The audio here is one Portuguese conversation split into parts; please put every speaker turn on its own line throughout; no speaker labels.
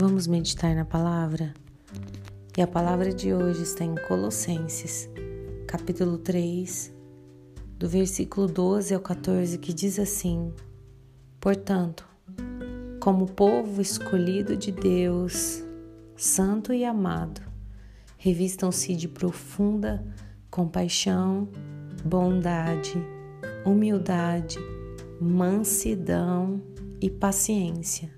Vamos meditar na palavra? E a palavra de hoje está em Colossenses, capítulo 3, do versículo 12 ao 14, que diz assim: Portanto, como povo escolhido de Deus, santo e amado, revistam-se de profunda compaixão, bondade, humildade, mansidão e paciência.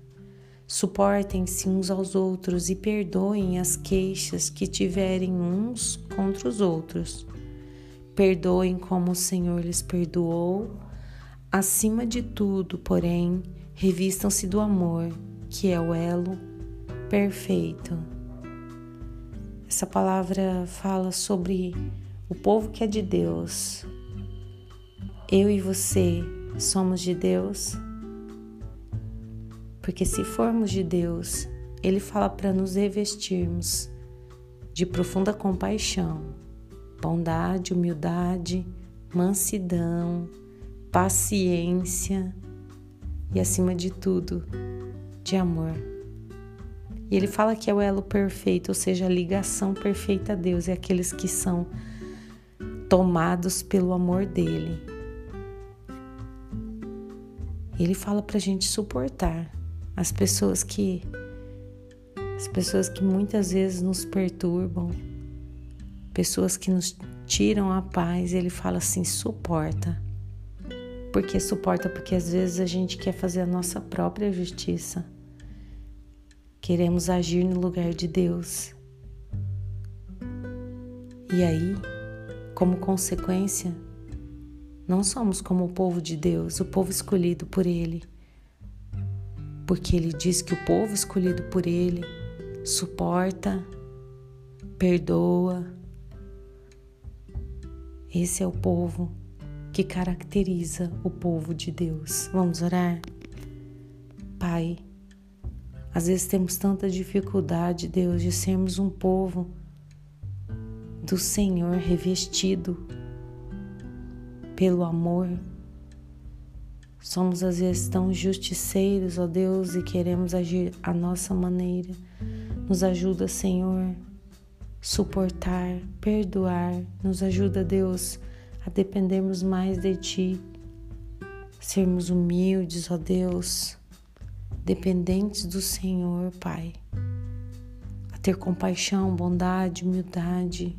Suportem-se uns aos outros e perdoem as queixas que tiverem uns contra os outros. Perdoem como o Senhor lhes perdoou. Acima de tudo, porém, revistam-se do amor, que é o elo perfeito. Essa palavra fala sobre o povo que é de Deus. Eu e você somos de Deus. Porque se formos de Deus, Ele fala para nos revestirmos de profunda compaixão, bondade, humildade, mansidão, paciência e, acima de tudo, de amor. E ele fala que é o elo perfeito, ou seja, a ligação perfeita a Deus, é aqueles que são tomados pelo amor dele. Ele fala para a gente suportar as pessoas que as pessoas que muitas vezes nos perturbam, pessoas que nos tiram a paz, ele fala assim: suporta. Por que suporta? Porque às vezes a gente quer fazer a nossa própria justiça. Queremos agir no lugar de Deus. E aí, como consequência, não somos como o povo de Deus, o povo escolhido por Ele porque ele diz que o povo escolhido por ele suporta, perdoa. Esse é o povo que caracteriza o povo de Deus. Vamos orar? Pai, às vezes temos tanta dificuldade, Deus, de sermos um povo do Senhor revestido pelo amor, Somos às vezes tão justiceiros, ó Deus, e queremos agir à nossa maneira. Nos ajuda, Senhor, suportar, perdoar. Nos ajuda, Deus, a dependermos mais de Ti, sermos humildes, ó Deus, dependentes do Senhor, Pai. A ter compaixão, bondade, humildade,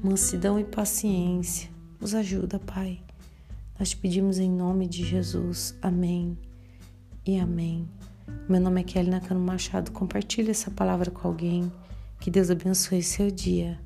mansidão e paciência. Nos ajuda, Pai. Nós te pedimos em nome de Jesus. Amém e amém. Meu nome é Kelly Nakano Machado. Compartilhe essa palavra com alguém. Que Deus abençoe seu dia.